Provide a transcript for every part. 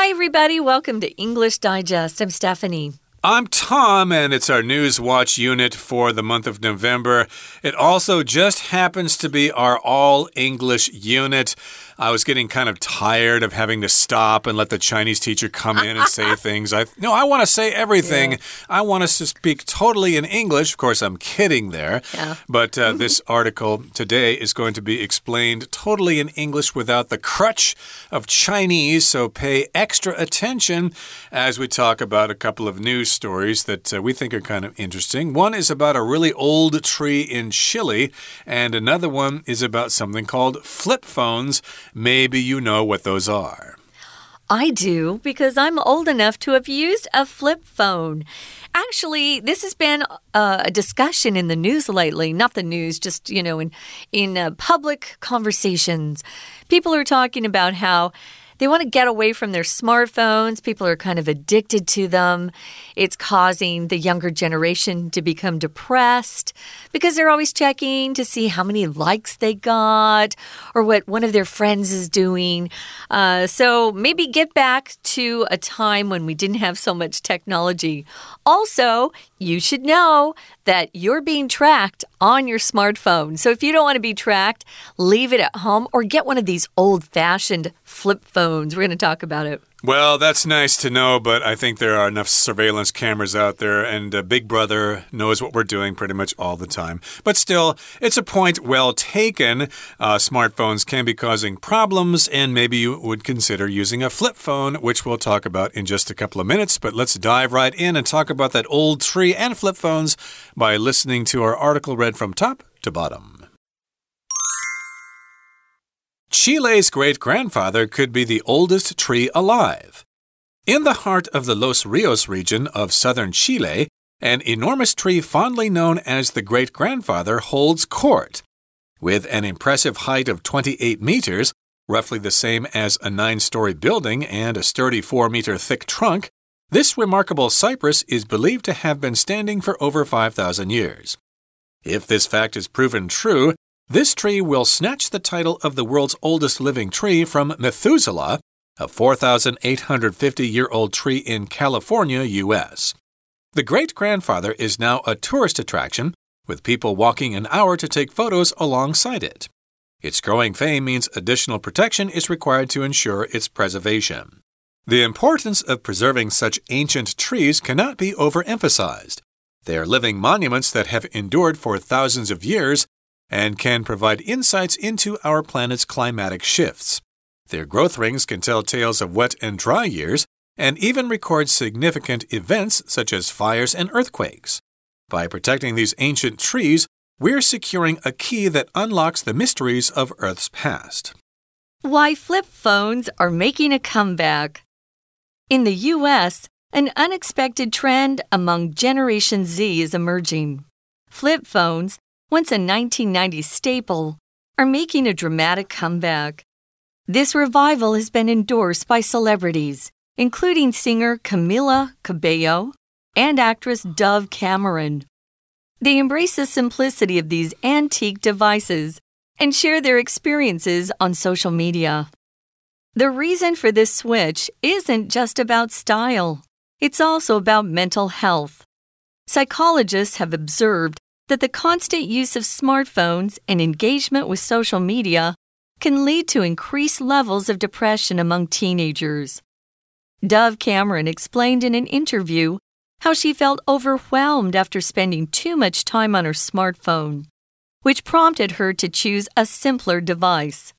Hi, everybody. Welcome to English Digest. I'm Stephanie. I'm Tom, and it's our News Watch unit for the month of November. It also just happens to be our all English unit. I was getting kind of tired of having to stop and let the Chinese teacher come in and say things. I no, I want to say everything. Yeah. I want us to speak totally in English. Of course, I'm kidding there. Yeah. But uh, this article today is going to be explained totally in English without the crutch of Chinese. So pay extra attention as we talk about a couple of news stories that uh, we think are kind of interesting. One is about a really old tree in Chile, and another one is about something called flip phones. Maybe you know what those are. I do because I'm old enough to have used a flip phone. Actually, this has been uh, a discussion in the news lately. Not the news, just, you know, in, in uh, public conversations. People are talking about how they want to get away from their smartphones. People are kind of addicted to them. It's causing the younger generation to become depressed because they're always checking to see how many likes they got or what one of their friends is doing. Uh, so maybe get back to a time when we didn't have so much technology. Also, you should know that you're being tracked on your smartphone. So if you don't want to be tracked, leave it at home or get one of these old fashioned flip phones. We're going to talk about it. Well, that's nice to know, but I think there are enough surveillance cameras out there, and uh, Big Brother knows what we're doing pretty much all the time. But still, it's a point well taken. Uh, smartphones can be causing problems, and maybe you would consider using a flip phone, which we'll talk about in just a couple of minutes. But let's dive right in and talk about that old tree and flip phones by listening to our article read from top to bottom. Chile's great grandfather could be the oldest tree alive. In the heart of the Los Rios region of southern Chile, an enormous tree fondly known as the great grandfather holds court. With an impressive height of 28 meters, roughly the same as a nine story building, and a sturdy 4 meter thick trunk, this remarkable cypress is believed to have been standing for over 5,000 years. If this fact is proven true, this tree will snatch the title of the world's oldest living tree from Methuselah, a 4,850 year old tree in California, U.S. The great grandfather is now a tourist attraction, with people walking an hour to take photos alongside it. Its growing fame means additional protection is required to ensure its preservation. The importance of preserving such ancient trees cannot be overemphasized. They are living monuments that have endured for thousands of years and can provide insights into our planet's climatic shifts. Their growth rings can tell tales of wet and dry years and even record significant events such as fires and earthquakes. By protecting these ancient trees, we're securing a key that unlocks the mysteries of Earth's past. Why flip phones are making a comeback. In the US, an unexpected trend among Generation Z is emerging. Flip phones, once a 1990s staple, are making a dramatic comeback. This revival has been endorsed by celebrities, including singer Camila Cabello and actress Dove Cameron. They embrace the simplicity of these antique devices and share their experiences on social media. The reason for this switch isn't just about style, it's also about mental health. Psychologists have observed that the constant use of smartphones and engagement with social media can lead to increased levels of depression among teenagers. Dove Cameron explained in an interview how she felt overwhelmed after spending too much time on her smartphone, which prompted her to choose a simpler device.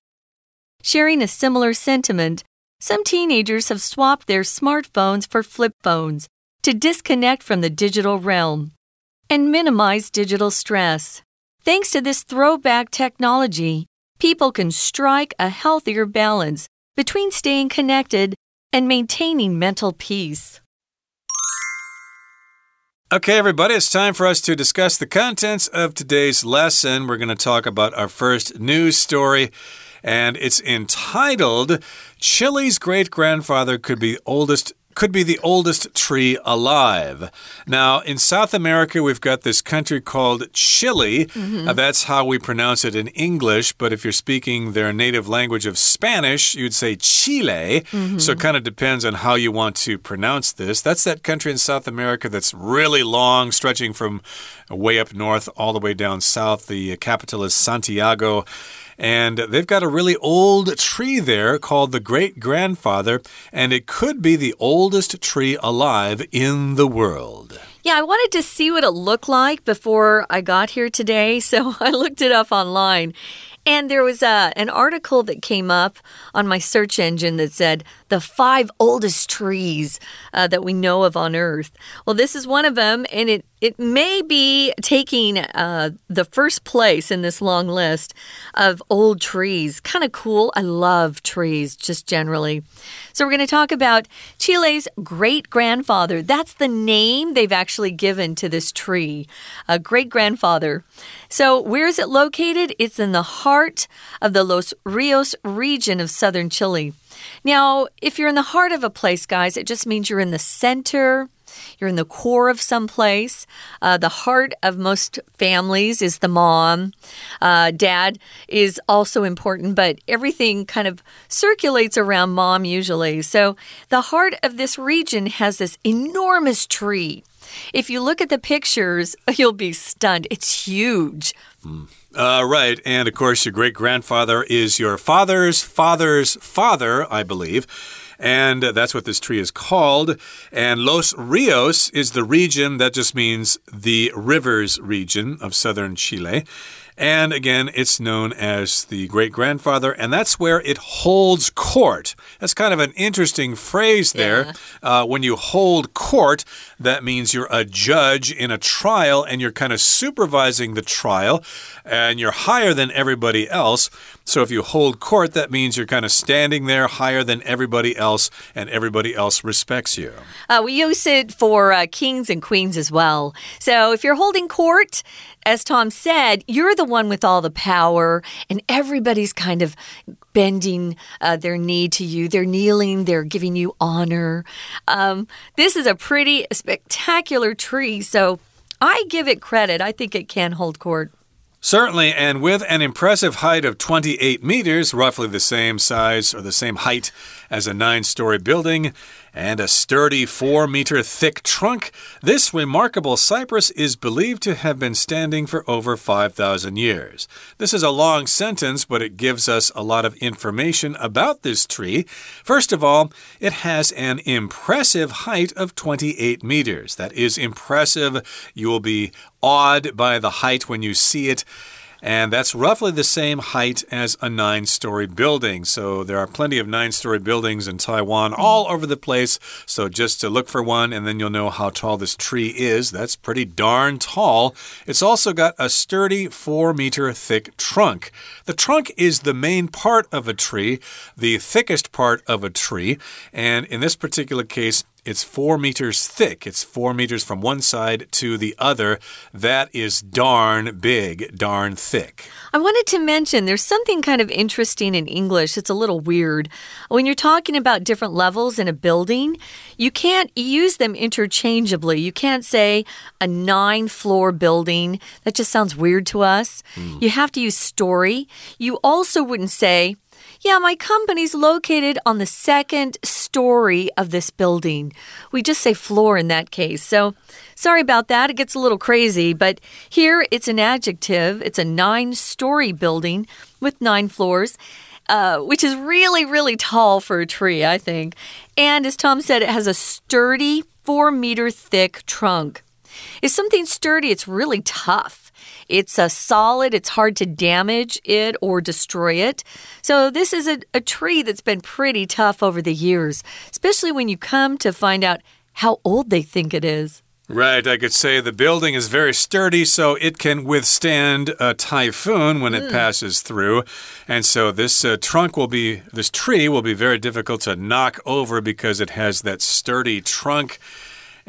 Sharing a similar sentiment, some teenagers have swapped their smartphones for flip phones to disconnect from the digital realm and minimize digital stress. Thanks to this throwback technology, people can strike a healthier balance between staying connected and maintaining mental peace. Okay, everybody, it's time for us to discuss the contents of today's lesson. We're going to talk about our first news story, and it's entitled Chile's Great Grandfather Could Be Oldest could be the oldest tree alive. Now, in South America, we've got this country called Chile. Mm -hmm. uh, that's how we pronounce it in English. But if you're speaking their native language of Spanish, you'd say Chile. Mm -hmm. So it kind of depends on how you want to pronounce this. That's that country in South America that's really long, stretching from way up north all the way down south. The capital is Santiago. And they've got a really old tree there called the great grandfather, and it could be the oldest tree alive in the world. Yeah, I wanted to see what it looked like before I got here today, so I looked it up online. And there was a, uh, an article that came up on my search engine that said the five oldest trees uh, that we know of on Earth. Well, this is one of them, and it it may be taking uh, the first place in this long list of old trees. Kind of cool. I love trees just generally. So, we're going to talk about Chile's great grandfather. That's the name they've actually given to this tree, a great grandfather. So, where is it located? It's in the heart of the Los Rios region of southern Chile. Now, if you're in the heart of a place, guys, it just means you're in the center you're in the core of some place. Uh, the heart of most families is the mom. Uh, dad is also important, but everything kind of circulates around mom usually. So the heart of this region has this enormous tree. If you look at the pictures, you'll be stunned. It's huge. Mm. Uh, right. And of course, your great grandfather is your father's father's father, I believe. And that's what this tree is called. And Los Rios is the region that just means the rivers region of southern Chile. And again, it's known as the great grandfather, and that's where it holds court. That's kind of an interesting phrase there. Yeah. Uh, when you hold court, that means you're a judge in a trial and you're kind of supervising the trial, and you're higher than everybody else. So if you hold court, that means you're kind of standing there higher than everybody else, and everybody else respects you. Uh, we use it for uh, kings and queens as well. So if you're holding court, as Tom said, you're the one with all the power, and everybody's kind of bending uh, their knee to you. They're kneeling, they're giving you honor. Um, this is a pretty spectacular tree, so I give it credit. I think it can hold court. Certainly, and with an impressive height of 28 meters, roughly the same size or the same height as a nine story building, and a sturdy four meter thick trunk, this remarkable cypress is believed to have been standing for over 5,000 years. This is a long sentence, but it gives us a lot of information about this tree. First of all, it has an impressive height of 28 meters. That is impressive. You will be awed by the height when you see it and that's roughly the same height as a nine story building. So there are plenty of nine story buildings in Taiwan all over the place. So just to look for one, and then you'll know how tall this tree is. That's pretty darn tall. It's also got a sturdy four meter thick trunk. The trunk is the main part of a tree, the thickest part of a tree, and in this particular case, it's four meters thick. It's four meters from one side to the other. That is darn big, darn thick. I wanted to mention there's something kind of interesting in English. It's a little weird. When you're talking about different levels in a building, you can't use them interchangeably. You can't say a nine floor building. That just sounds weird to us. Mm. You have to use story. You also wouldn't say, yeah, my company's located on the second story of this building. We just say floor in that case. So sorry about that. It gets a little crazy, but here it's an adjective. It's a nine story building with nine floors. Uh, which is really, really tall for a tree, I think. And as Tom said, it has a sturdy four meter thick trunk. If something sturdy, it's really tough. It's a solid, it's hard to damage it or destroy it. So, this is a, a tree that's been pretty tough over the years, especially when you come to find out how old they think it is. Right, I could say the building is very sturdy, so it can withstand a typhoon when it mm. passes through. And so this uh, trunk will be, this tree will be very difficult to knock over because it has that sturdy trunk.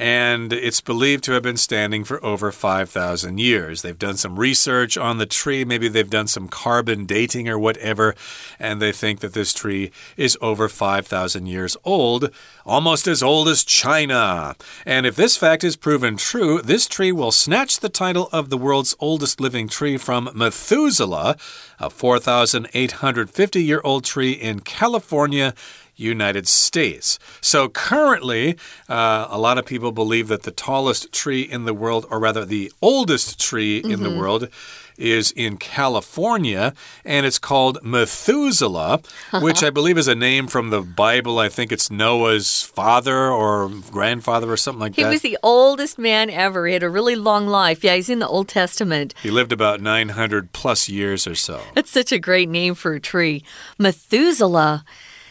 And it's believed to have been standing for over 5,000 years. They've done some research on the tree, maybe they've done some carbon dating or whatever, and they think that this tree is over 5,000 years old, almost as old as China. And if this fact is proven true, this tree will snatch the title of the world's oldest living tree from Methuselah, a 4,850 year old tree in California. United States. So currently, uh, a lot of people believe that the tallest tree in the world, or rather the oldest tree mm -hmm. in the mm-hmm. world, is in California, and it's called Methuselah, which I believe is a name from the Bible. I think it's Noah's father or grandfather or something like he that. He was the oldest man ever. He had a really long life. Yeah, he's in the Old Testament. He lived about 900 plus years or so. That's such a great name for a tree. Methuselah.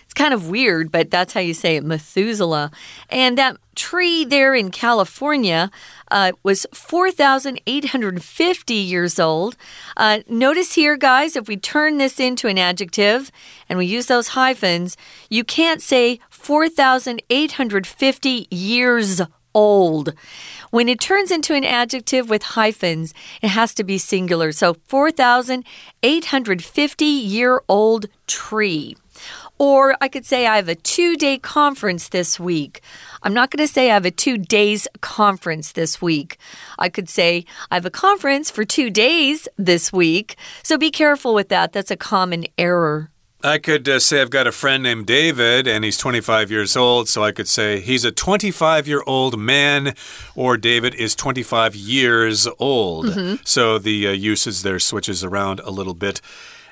It's kind of weird, but that's how you say it, Methuselah. And that tree there in California uh, was 4,850 years old. Uh, notice here, guys, if we turn this into an adjective and we use those hyphens, you can't say 4,850 years old. When it turns into an adjective with hyphens, it has to be singular. So 4,850 year old tree. Or I could say I have a two day conference this week. I'm not going to say I have a two days conference this week. I could say I have a conference for two days this week. So be careful with that. That's a common error. I could uh, say I've got a friend named David and he's 25 years old. So I could say he's a 25 year old man or David is 25 years old. Mm -hmm. So the uh, usage there switches around a little bit.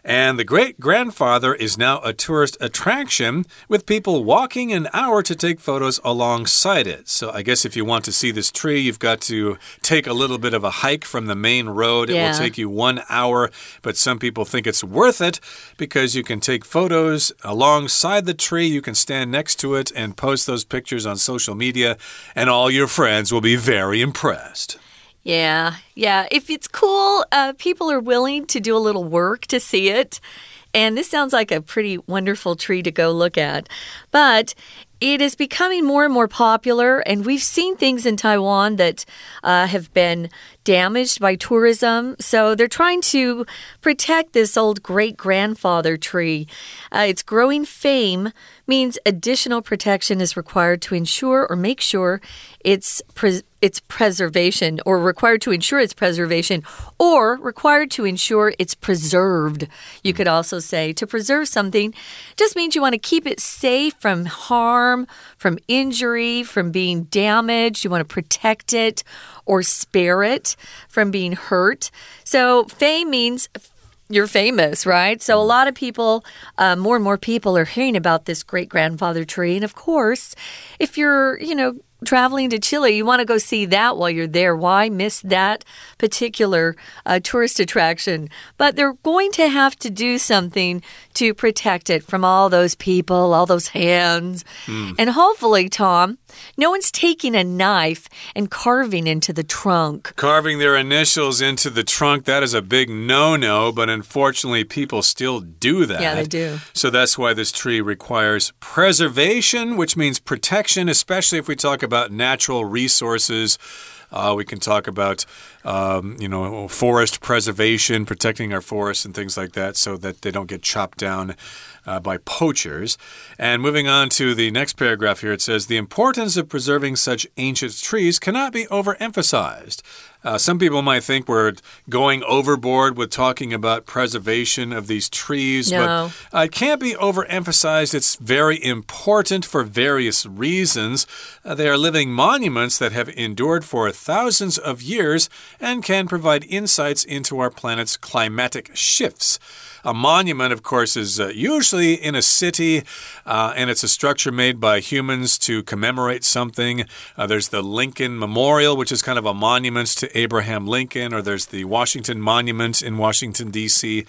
And the great grandfather is now a tourist attraction with people walking an hour to take photos alongside it. So I guess if you want to see this tree, you've got to take a little bit of a hike from the main road. Yeah. It will take you one hour, but some people think it's worth it because you can take photos alongside the tree. You can stand next to it and post those pictures on social media, and all your friends will be very impressed. Yeah, yeah. If it's cool, uh, people are willing to do a little work to see it. And this sounds like a pretty wonderful tree to go look at. But it is becoming more and more popular, and we've seen things in Taiwan that uh, have been damaged by tourism. So they're trying to protect this old great grandfather tree. Uh, its growing fame means additional protection is required to ensure or make sure its pre its preservation or required to ensure its preservation or required to ensure it's preserved. You could also say to preserve something just means you want to keep it safe from harm, from injury, from being damaged. You want to protect it or spare it from being hurt. So fame means you're famous, right? So a mm. lot of people, uh, more and more people are hearing about this great grandfather tree. And of course, if you're, you know, traveling to Chile, you want to go see that while you're there. Why miss that particular uh, tourist attraction? But they're going to have to do something to protect it from all those people, all those hands. Mm. And hopefully, Tom, no one's taking a knife and carving into the trunk. Carving their initials into the trunk, that is a big no no, but unfortunately, people still do that. Yeah, they do. So that's why this tree requires preservation, which means protection, especially if we talk about natural resources. Uh, we can talk about, um, you know, forest preservation, protecting our forests and things like that so that they don't get chopped down uh, by poachers. And moving on to the next paragraph here, it says the importance of preserving such ancient trees cannot be overemphasized. Uh, some people might think we're going overboard with talking about preservation of these trees, no. but uh, it can't be overemphasized. It's very important for various reasons. Uh, they are living monuments that have endured for thousands of years and can provide insights into our planet's climatic shifts. A monument, of course, is uh, usually in a city, uh, and it's a structure made by humans to commemorate something. Uh, there's the Lincoln Memorial, which is kind of a monument to Abraham Lincoln, or there's the Washington Monument in Washington, D.C.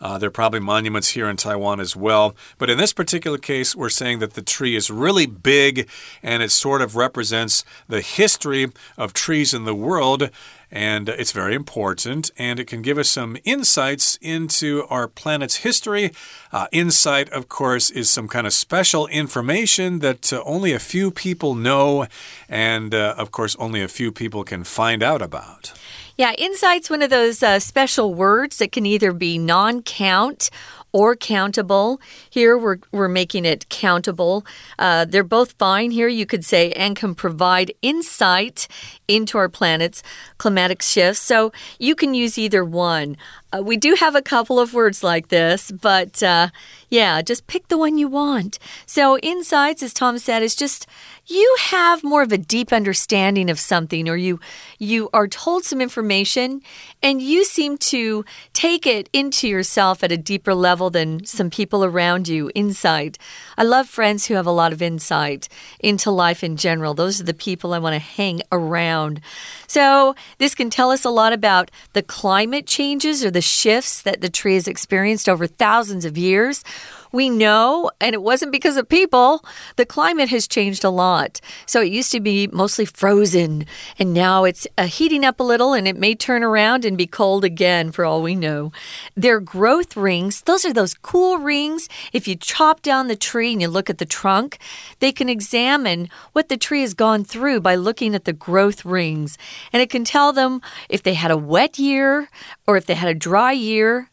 Uh, there are probably monuments here in Taiwan as well. But in this particular case, we're saying that the tree is really big and it sort of represents the history of trees in the world and it's very important, and it can give us some insights into our planet's history. Uh, insight, of course, is some kind of special information that uh, only a few people know, and uh, of course, only a few people can find out about. Yeah, insight's one of those uh, special words that can either be non count or countable. Here we're, we're making it countable. Uh, they're both fine here, you could say, and can provide insight into our planet's climatic shifts. So you can use either one. Uh, we do have a couple of words like this, but uh, yeah, just pick the one you want. So, insights, as Tom said, is just you have more of a deep understanding of something, or you you are told some information, and you seem to take it into yourself at a deeper level than some people around you. Insight. I love friends who have a lot of insight into life in general. Those are the people I want to hang around. So, this can tell us a lot about the climate changes or the shifts that the tree has experienced over thousands of years. We know, and it wasn't because of people, the climate has changed a lot. So it used to be mostly frozen, and now it's uh, heating up a little, and it may turn around and be cold again for all we know. Their growth rings, those are those cool rings. If you chop down the tree and you look at the trunk, they can examine what the tree has gone through by looking at the growth rings. And it can tell them if they had a wet year or if they had a dry year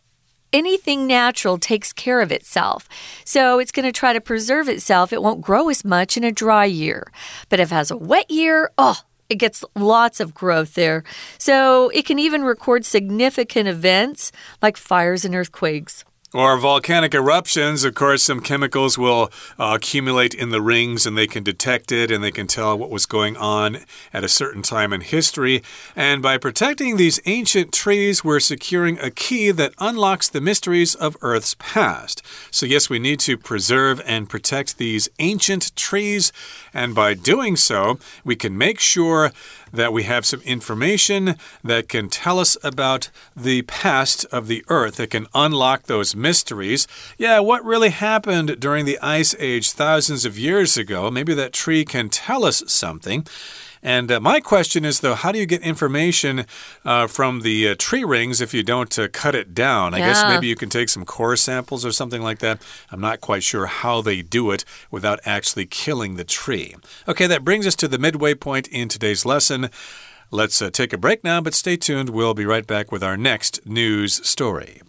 anything natural takes care of itself. So it's going to try to preserve itself. It won't grow as much in a dry year. But if it has a wet year, oh, it gets lots of growth there. So it can even record significant events like fires and earthquakes. Or volcanic eruptions, of course, some chemicals will uh, accumulate in the rings and they can detect it and they can tell what was going on at a certain time in history. And by protecting these ancient trees, we're securing a key that unlocks the mysteries of Earth's past. So, yes, we need to preserve and protect these ancient trees. And by doing so, we can make sure that we have some information that can tell us about the past of the Earth, that can unlock those mysteries. Yeah, what really happened during the Ice Age thousands of years ago? Maybe that tree can tell us something. And uh, my question is, though, how do you get information uh, from the uh, tree rings if you don't uh, cut it down? I yeah. guess maybe you can take some core samples or something like that. I'm not quite sure how they do it without actually killing the tree. Okay, that brings us to the midway point in today's lesson. Let's uh, take a break now, but stay tuned. We'll be right back with our next news story.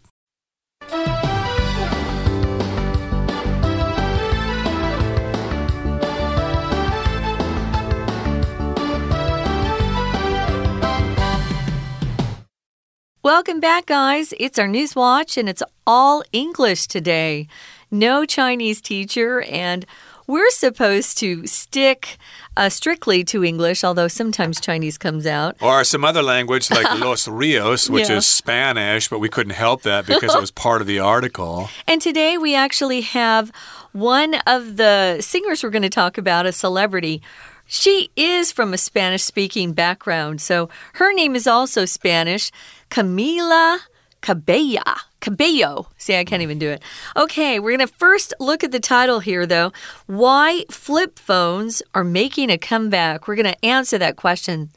Welcome back, guys. It's our News Watch, and it's all English today. No Chinese teacher, and we're supposed to stick uh, strictly to English, although sometimes Chinese comes out. Or some other language like Los Rios, which yeah. is Spanish, but we couldn't help that because it was part of the article. And today we actually have one of the singers we're going to talk about, a celebrity. She is from a Spanish speaking background, so her name is also Spanish. Camila Cabella. Cabello. See, I can't even do it. Okay, we're going to first look at the title here, though. Why flip phones are making a comeback. We're going to answer that question.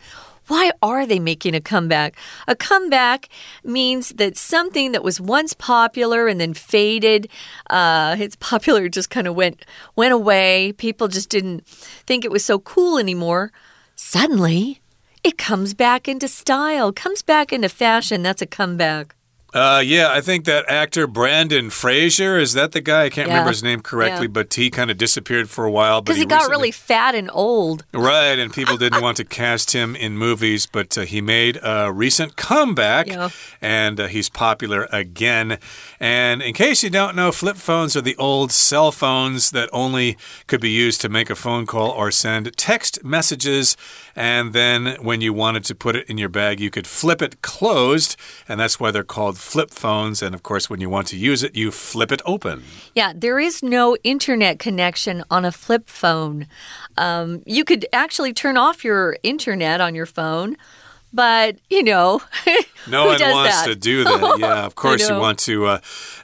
Why are they making a comeback? A comeback means that something that was once popular and then faded, uh, its popular just kind of went went away. People just didn't think it was so cool anymore. Suddenly, it comes back into style, comes back into fashion. That's a comeback. Uh, yeah, I think that actor Brandon Fraser is that the guy? I can't yeah. remember his name correctly, yeah. but he kind of disappeared for a while. Because he, he, got recently... really fat and old, right? And people didn't want to cast him in movies, but uh, he made a recent comeback, yeah. and uh, he's popular again. And in case you don't know, flip phones are the old cell phones that only could be used to make a phone call or send text messages. And then when you wanted to put it in your bag, you could flip it closed, and that's why they're called flip phones. And of course, when you want to use it, you flip it open. Yeah, there is no internet connection on a flip phone. Um, you could actually turn off your internet on your phone but you know, no one wants that? to do that. Yeah, of course you want to, uh,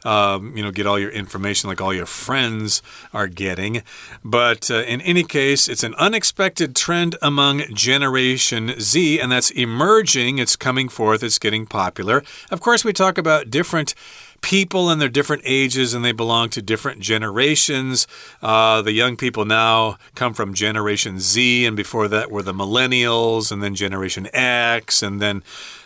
um, you know, get all your information like all your friends are getting. But uh, in any case, it's an unexpected trend among Generation Z, and that's emerging. It's coming forth. It's getting popular. Of course, we talk about different people and their different ages and they belong to different generations. Uh, the young people now come from Generation Z, and before that were the millennials, and then Generation X, and then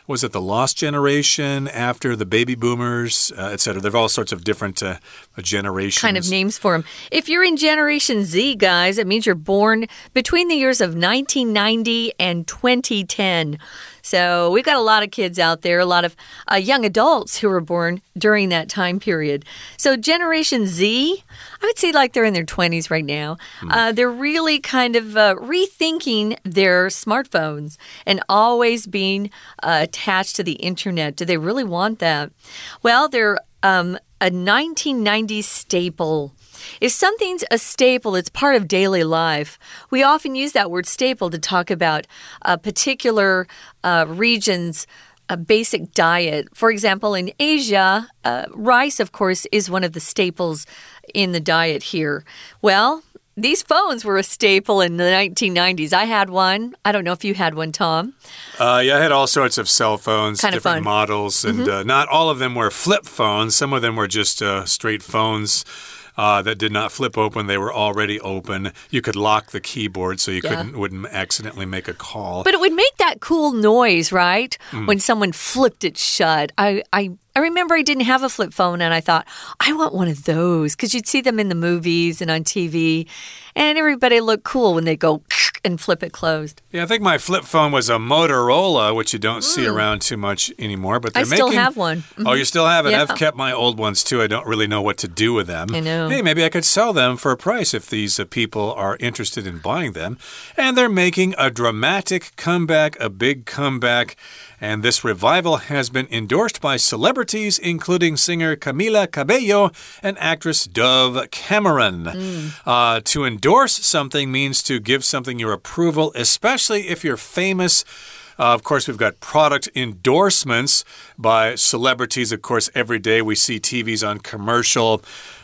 was it the lost generation after the baby boomers, uh, etc. There are all sorts of different uh, generations. kind of names for them. If you're in Generation Z, guys, it means you're born between the years of 1990 and 2010. So we've got a lot of kids out there, a lot of uh, young adults who were born during that time period. So Generation Z, I would say like they're in their 20s right now. Uh, they're really kind of uh, rethinking their smartphones and always being uh, attached to the internet. Do they really want that? Well, they're um, a 1990s staple. If something's a staple, it's part of daily life. We often use that word staple to talk about a particular uh, region's a basic diet. For example, in Asia, uh, rice, of course, is one of the staples in the diet here. Well, these phones were a staple in the 1990s. I had one. I don't know if you had one, Tom. Uh, yeah, I had all sorts of cell phones, Kind of different models, and uh, not all of them were flip phones. Some of them were just uh, straight phones. Uh, that did not flip open; they were already open. You could lock the keyboard so you Yeah. couldn't wouldn't accidentally make a call. But it would make that cool noise, right? Mm. When someone flipped it shut. I, I, I remember I didn't have a flip phone and I thought, I want one of those because you'd see them in the movies and on TV, and everybody looked cool when they go and flip it closed. yeah, I think my flip phone was a Motorola, which you don't see around too much anymore. But Mm. I still making... have one. Oh, you still have it? Yeah. I've kept my old ones too. I don't really know what to do with them. I know. Hey, maybe I could sell them for a price if these uh, people are interested in buying them. And they're making a dramatic comeback, a big comeback. And this revival has been endorsed by celebrities, including singer Camila Cabello and actress Dove Cameron. Uh, to endorse something means to give something your approval, especially if you're famous. Uh, of course, we've got product endorsements by celebrities. Of course, every day we see TVs on commercial.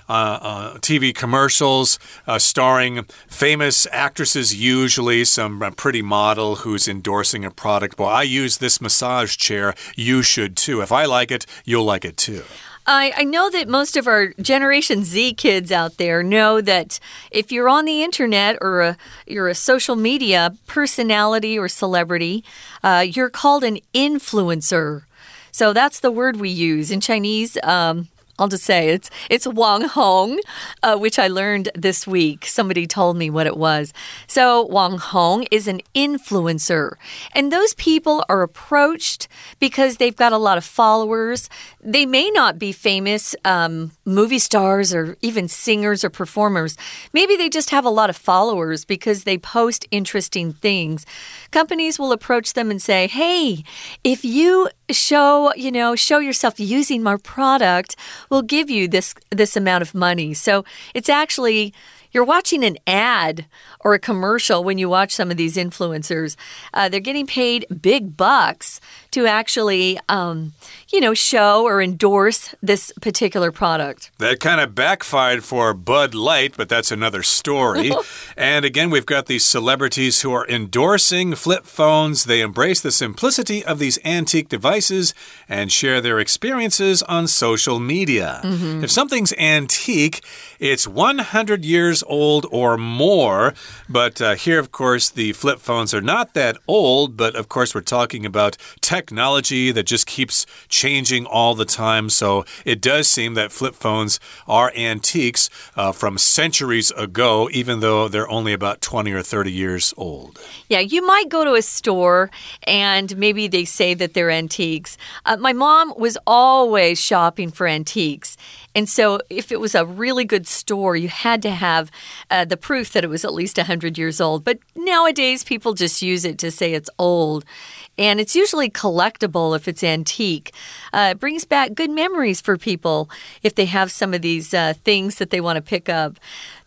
Uh, uh, TV commercials uh, starring famous actresses, usually some pretty model who's endorsing a product. Well, I use this massage chair. You should too. If I like it, you'll like it too. I, I know that most of our Generation Z kids out there know that if you're on the internet or a, you're a social media personality or celebrity, uh, you're called an influencer. So that's the word we use in Chinese. Um, I'll just say it's it's Wang Hong, uh, which I learned this week. Somebody told me what it was. So Wang Hong is an influencer, and those people are approached because they've got a lot of followers. They may not be famous um, movie stars or even singers or performers. Maybe they just have a lot of followers because they post interesting things. Companies will approach them and say, "Hey, if you show, you know, show yourself using my product, we'll give you this this amount of money." So, it's actually you're watching an ad or a commercial when you watch some of these influencers. Uh, they're getting paid big bucks to actually, um, you know, show or endorse this particular product. That kind of backfired for Bud Light, but that's another story. and again, we've got these celebrities who are endorsing flip phones. They embrace the simplicity of these antique devices and share their experiences on social media. If something's antique, it's 100 years old or more. But uh, here, of course, the flip phones are not that old, but of course, we're talking about technology that just keeps changing all the time. So it does seem that flip phones are antiques uh, from centuries ago, even though they're only about 20 or 30 years old. Yeah, you might go to a store and maybe they say that they're antiques. Uh, my mom was always shopping for antiques. And so, if it was a really good store, you had to have uh, the proof that it was at least 100 years old. But nowadays, people just use it to say it's old. And it's usually collectible if it's antique. Uh, it brings back good memories for people if they have some of these uh, things that they want to pick up.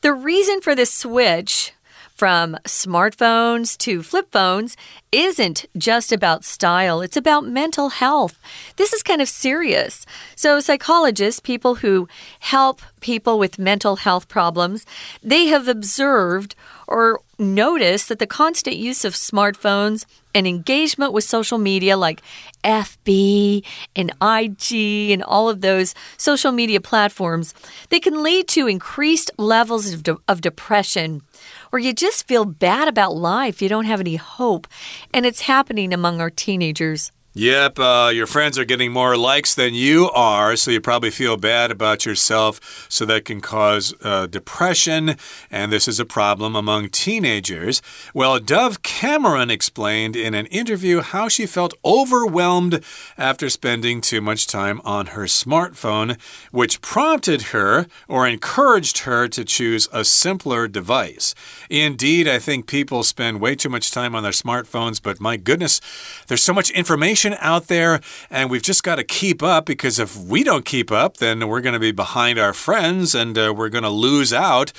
The reason for this switch from smartphones to flip phones isn't just about style, it's about mental health. This is kind of serious. So, psychologists, people who help people with mental health problems, they have observed or notice that the constant use of smartphones and engagement with social media like FB and IG and all of those social media platforms, they can lead to increased levels of, de of depression or you just feel bad about life. You don't have any hope. And it's happening among our teenagers. Yep, uh, your friends are getting more likes than you are, so you probably feel bad about yourself. So that can cause uh, depression, and this is a problem among teenagers. Well, Dove Cameron explained in an interview how she felt overwhelmed after spending too much time on her smartphone, which prompted her or encouraged her to choose a simpler device. Indeed, I think people spend way too much time on their smartphones, but my goodness, there's so much information out there, and we've just got to keep up because if we don't keep up, then we're going to be behind our friends and uh, we're going to lose out.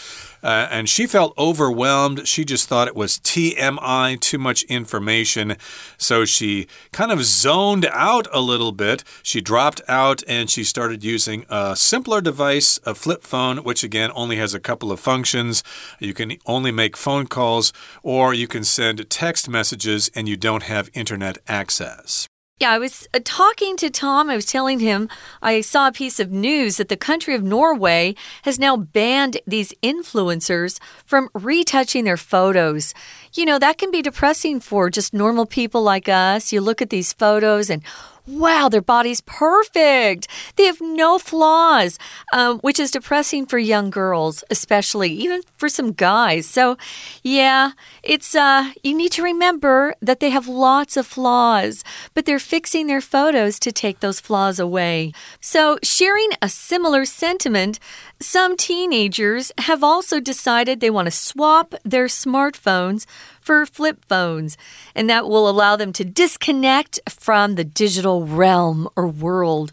Uh, and she felt overwhelmed. She just thought it was TMI, too much information. So she kind of zoned out a little bit. She dropped out and she started using a simpler device, a flip phone, which again only has a couple of functions. You can only make phone calls or you can send text messages and you don't have internet access. Yeah, I was uh, talking to Tom. I was telling him I saw a piece of news that the country of Norway has now banned these influencers from retouching their photos. You know, that can be depressing for just normal people like us. You look at these photos and wow, their body's perfect. They have no flaws, um, which is depressing for young girls, especially, even for some guys. So, yeah, it's, uh, you need to remember that they have lots of flaws, but they're fixing their photos to take those flaws away. So, sharing a similar sentiment, some teenagers have also decided they want to swap their smartphones for flip phones, and that will allow them to disconnect from the digital realm or world.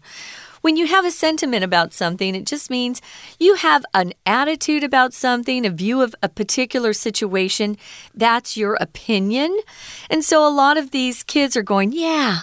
When you have a sentiment about something, it just means you have an attitude about something, a view of a particular situation. That's your opinion. And so a lot of these kids are going, Yeah,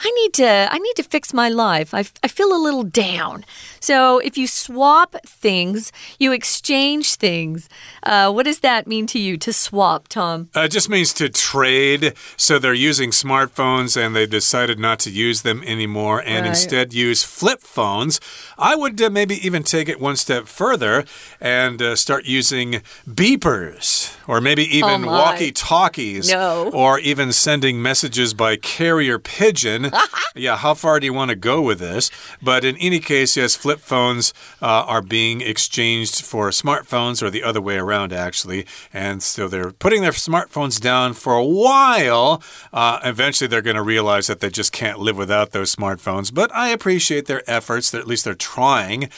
I need to I need to fix my life. I, I feel a little down. So if you swap things, you exchange things. Uh, what does that mean to you to swap, Tom? Uh, it just means to trade. So they're using smartphones and they decided not to use them anymore and right. instead use flip phones. I would uh, maybe even take it one step further and uh, start using beepers or maybe even oh walkie talkies. No. Or even sending messages by carrier pigeon. yeah, how far do you want to go with this? But in any case, yes, flip phones uh, are being exchanged for smartphones or the other way around, actually. And so they're putting their smartphones down for a while. Uh, eventually, they're going to realize that they just can't live without those smartphones. But I appreciate their efforts, that at least they're trying.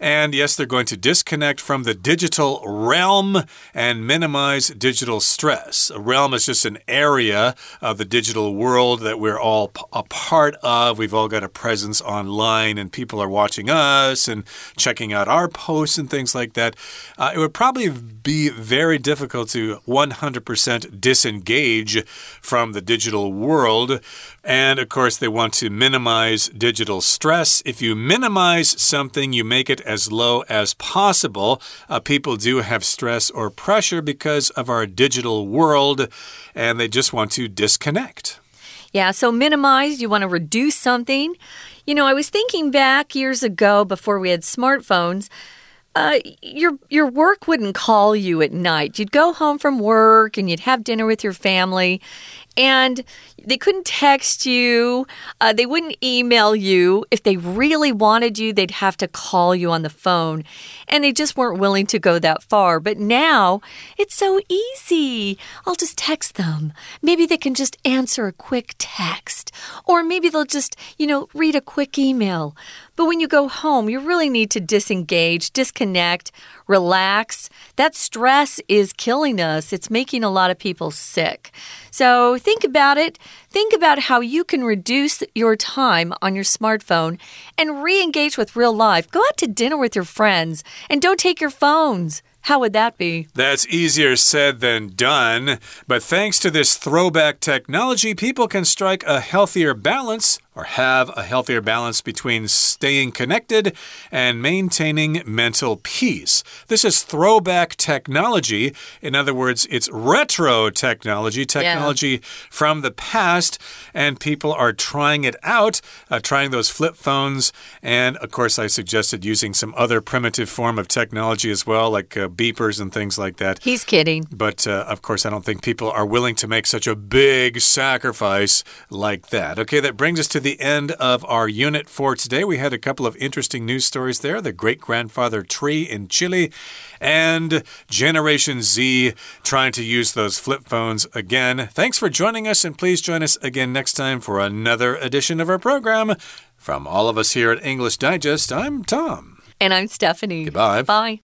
And yes, they're going to disconnect from the digital realm and minimize digital stress. A realm is just an area of the digital world that we're all a part of. We've all got a presence online, and people are watching us and checking out our posts and things like that. Uh, it would probably be very difficult to 100% disengage from the digital world. And of course, they want to minimize digital stress. If you minimize something, you make it as low as possible. Uh, people do have stress or pressure because of our digital world, and they just want to disconnect. Yeah, so minimize, you want to reduce something. You know, I was thinking back years ago before we had smartphones. Uh, your your work wouldn't call you at night. You'd go home from work and you'd have dinner with your family, and they couldn't text you, uh, they wouldn't email you. If they really wanted you, they'd have to call you on the phone. And they just weren't willing to go that far. But now it's so easy. I'll just text them. Maybe they can just answer a quick text, or maybe they'll just, you know, read a quick email. But when you go home, you really need to disengage, disconnect, relax. That stress is killing us, it's making a lot of people sick. So think about it. Think about how you can reduce your time on your smartphone and re engage with real life. Go out to dinner with your friends and don't take your phones. How would that be? That's easier said than done. But thanks to this throwback technology, people can strike a healthier balance or have a healthier balance between staying connected and maintaining mental peace. This is throwback technology. In other words, it's retro technology, technology yeah. from the past, and people are trying it out, uh, trying those flip phones. And of course, I suggested using some other primitive form of technology as well, like uh, beepers and things like that. He's kidding. But uh, of course, I don't think people are willing to make such a big sacrifice like that. Okay, that brings us to the end of our unit for today. We had a couple of interesting news stories there the great grandfather tree in Chile and Generation Z trying to use those flip phones again. Thanks for joining us, and please join us again next time for another edition of our program. From all of us here at English Digest, I'm Tom. And I'm Stephanie. Goodbye. Bye.